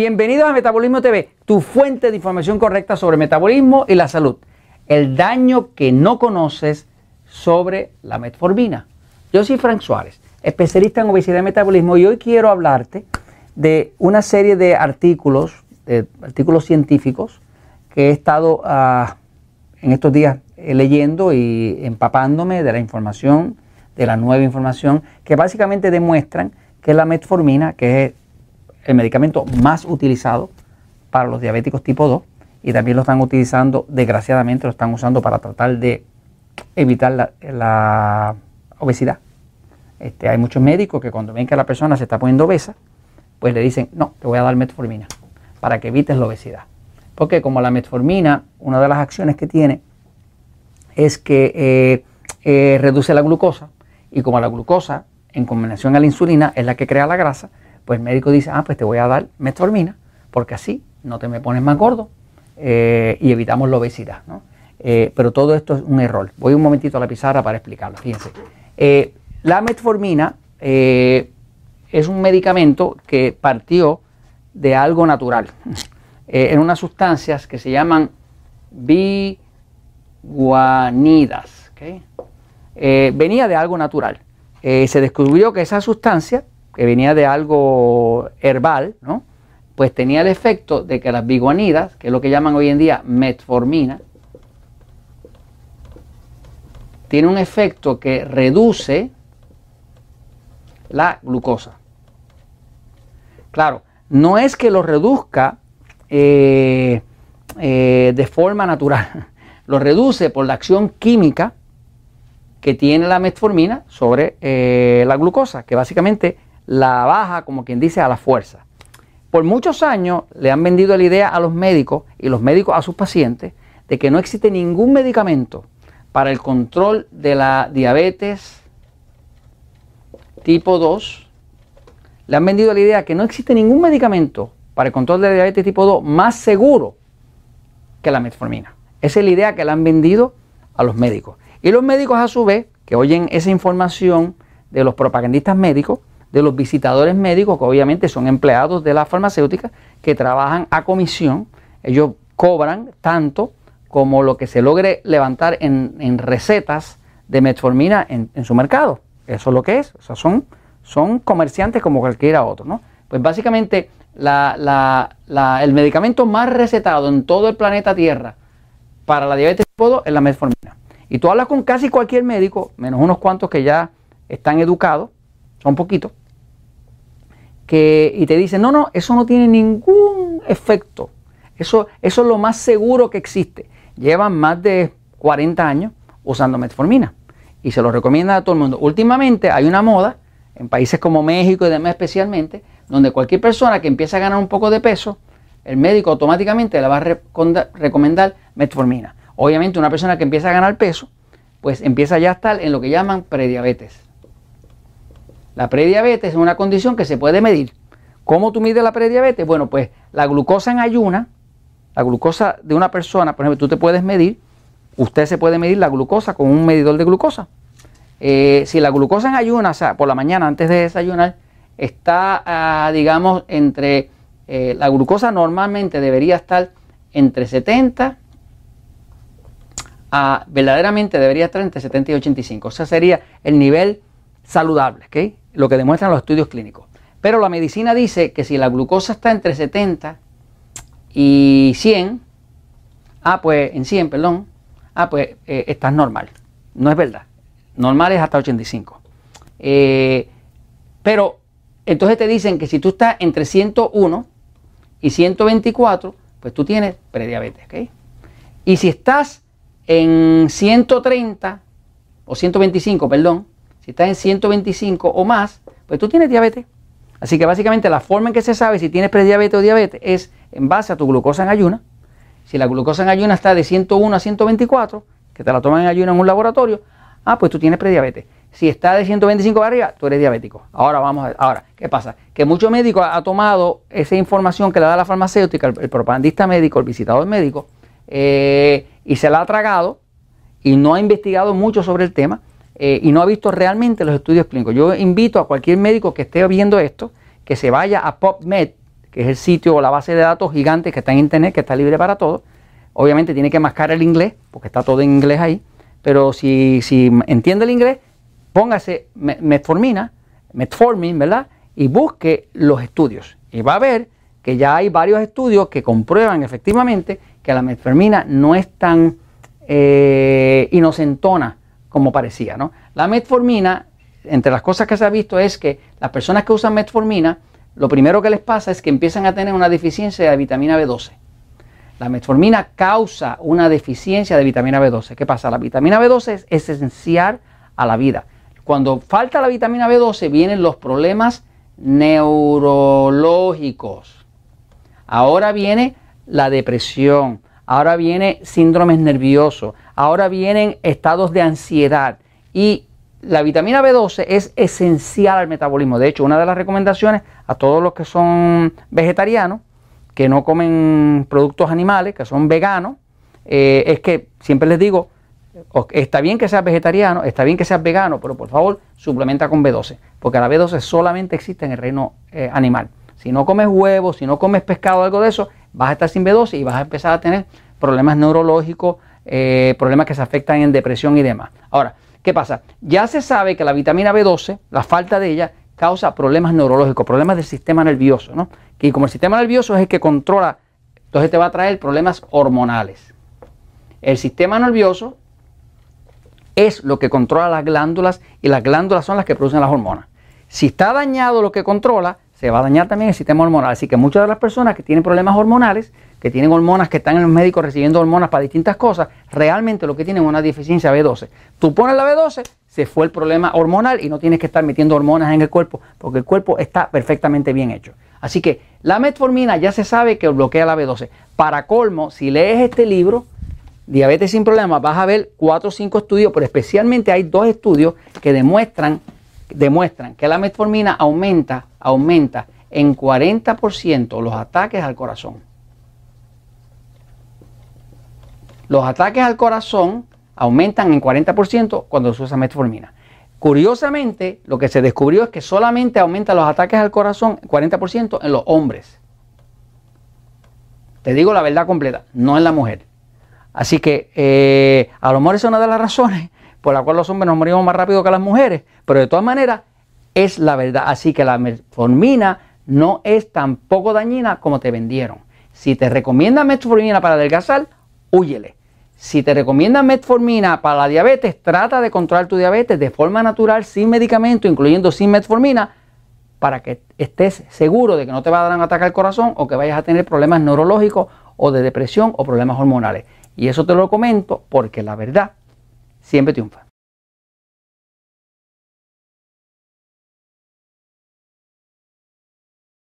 Bienvenidos a Metabolismo TV, tu fuente de información correcta sobre metabolismo y la salud. El daño que no conoces sobre la metformina. Yo soy Frank Suárez, especialista en obesidad y metabolismo, y hoy quiero hablarte de una serie de artículos, de artículos científicos que he estado ah, en estos días eh, leyendo y empapándome de la información, de la nueva información, que básicamente demuestran que la metformina, que es el medicamento más utilizado para los diabéticos tipo 2 y también lo están utilizando, desgraciadamente lo están usando para tratar de evitar la, obesidad. Este, hay muchos médicos que cuando ven que la persona se está poniendo obesa, pues le dicen, no, te voy a dar metformina para que evites la obesidad. Porque como la metformina, una de las acciones que tiene es que eh, eh, reduce la glucosa y como la glucosa en combinación a la insulina es la que crea la grasa, pues el médico dice, ah, pues te voy a dar metformina, porque así no te me pones más gordo eh, y evitamos la obesidad. Eh, pero todo esto es un error. Voy un momentito a la pizarra para explicarlo. Fíjense. Eh, la metformina es un medicamento que partió de algo natural. en unas sustancias que se llaman biguanidas. venía de algo natural. se descubrió que esa sustancia que venía de algo herbal, ¿no? pues tenía el efecto de que las biguanidas, que es lo que llaman hoy en día metformina, tiene un efecto que reduce la glucosa. Claro, no es que lo reduzca eh, eh, de forma natural, lo reduce por la acción química que tiene la metformina sobre eh, la glucosa, que básicamente la baja, como quien dice, a la fuerza. Por muchos años le han vendido la idea a los médicos y los médicos a sus pacientes de que no existe ningún medicamento para el control de la diabetes tipo 2. Le han vendido la idea que no existe ningún medicamento para el control de la diabetes tipo 2 más seguro que la metformina. Esa es la idea que le han vendido a los médicos. Y los médicos a su vez, que oyen esa información de los propagandistas médicos, de los visitadores médicos, que obviamente son empleados de la farmacéutica, que trabajan a comisión. Ellos cobran tanto como lo que se logre levantar en, recetas de metformina en, su mercado. Eso es lo que es. O sea, son, son comerciantes como cualquiera otro. ¿no? Pues básicamente el medicamento más recetado en todo el planeta Tierra para la diabetes tipo 2 es la metformina. Y tú hablas con casi cualquier médico, menos unos cuantos que ya están educados, son poquitos, y te dicen, no, no, eso no tiene ningún efecto. Eso, eso es lo más seguro que existe. Llevan más de 40 años usando metformina y se lo recomienda a todo el mundo. Últimamente hay una moda, en países como México y demás especialmente, donde cualquier persona que empieza a ganar un poco de peso, el médico automáticamente le va a recomendar metformina. Obviamente una persona que empieza a ganar peso, pues empieza ya a estar en lo que llaman prediabetes. La prediabetes es una condición que se puede medir. ¿Cómo tú mides la prediabetes? Bueno, pues la glucosa en ayuna, la glucosa de una persona, por ejemplo, tú te puedes medir, usted se puede medir la glucosa con un medidor de glucosa. Eh, si la glucosa en ayuna, o sea, por la mañana antes de desayunar, está, ah, digamos, entre, eh, la glucosa normalmente debería estar entre 70 a, verdaderamente debería estar entre 70 y 85. O sea, sería el nivel saludable, ¿ok? Lo que demuestran los estudios clínicos. Pero la medicina dice que si la glucosa está entre 70 y 100, ah, pues en 100, perdón, ah, pues eh, estás normal. No es verdad. Normal es hasta 85. Eh, pero entonces te dicen que si tú estás entre 101 y 124, pues tú tienes prediabetes. Y si estás en 130 o 125, perdón, si estás en 125 o más, pues tú tienes diabetes. Así que básicamente la forma en que se sabe si tienes prediabetes o diabetes es en base a tu glucosa en ayuna. Si la glucosa en ayuna está de 101 a 124, que te la toman en ayuna en un laboratorio, ah, pues tú tienes prediabetes. Si está de 125 arriba, tú eres diabético. Ahora vamos a ver. Ahora, ¿qué pasa? Que mucho médico ha tomado esa información que le da la farmacéutica, el, propagandista médico, el visitador médico, eh, y se la ha tragado y no ha investigado mucho sobre el tema eh, y no ha visto realmente los estudios clínicos. Yo invito a cualquier médico que esté viendo esto que se vaya a PubMed, que es el sitio o la base de datos gigante que está en internet, que está libre para todos. Obviamente tiene que mascar el inglés, porque está todo en inglés ahí, pero si, si entiende el inglés, póngase metformina, metformin, ¿verdad? Y busque los estudios. Y va a ver que ya hay varios estudios que comprueban efectivamente que la metformina no es tan eh, inocentona como parecía. ¿no? La metformina, entre las cosas que se ha visto es que las personas que usan metformina, lo primero que les pasa es que empiezan a tener una deficiencia de vitamina B12. La metformina causa una deficiencia de vitamina B12. ¿Qué pasa? La vitamina B12 es esencial a la vida. Cuando falta la vitamina B12 vienen los problemas neurológicos. Ahora viene la depresión, ahora viene síndromes nerviosos, ahora vienen estados de ansiedad y la vitamina B12 es esencial al metabolismo. De hecho, una de las recomendaciones a todos los que son vegetarianos, que no comen productos animales, que son veganos, eh, es que siempre les digo, está bien que seas vegetariano, está bien que seas vegano, pero por favor suplementa con B12, porque la B12 solamente existe en el reino eh, animal. Si no comes huevos, si no comes pescado algo de eso, vas a estar sin B12 y vas a empezar a tener problemas neurológicos, eh, problemas que se afectan en depresión y demás. Ahora, ¿qué pasa? Ya se sabe que la vitamina B12, la falta de ella, causa problemas neurológicos, problemas del sistema nervioso, ¿no? Y como el sistema nervioso es el que controla, entonces te va a traer problemas hormonales. El sistema nervioso es lo que controla las glándulas y las glándulas son las que producen las hormonas. Si está dañado lo que controla, se va a dañar también el sistema hormonal. Así que muchas de las personas que tienen problemas hormonales, que tienen hormonas que están en los médicos recibiendo hormonas para distintas cosas, realmente lo que tienen es una deficiencia B12. Tú pones la B12, se fue el problema hormonal y no tienes que estar metiendo hormonas en el cuerpo porque el cuerpo está perfectamente bien hecho. Así que la metformina ya se sabe que bloquea la B12. Para colmo, si lees este libro, Diabetes sin problemas, vas a ver cuatro o cinco estudios, pero especialmente hay dos estudios que demuestran demuestran que la metformina aumenta, aumenta en 40% los ataques al corazón. Los ataques al corazón aumentan en 40% cuando se usa metformina. Curiosamente, lo que se descubrió es que solamente aumenta los ataques al corazón 40% en los hombres. Te digo la verdad completa, no en la mujer. Así que eh, a lo mejor es una de las razones por la cual los hombres nos morimos más rápido que las mujeres, pero de todas maneras es la verdad. Así que la metformina no es tan poco dañina como te vendieron. Si te recomiendan metformina para adelgazar, huyele. Si te recomiendan metformina para la diabetes, trata de controlar tu diabetes de forma natural, sin medicamento, incluyendo sin metformina, para que estés seguro de que no te va a dar un ataque al corazón o que vayas a tener problemas neurológicos o de depresión o problemas hormonales. Y eso te lo comento porque la verdad siempre triunfa.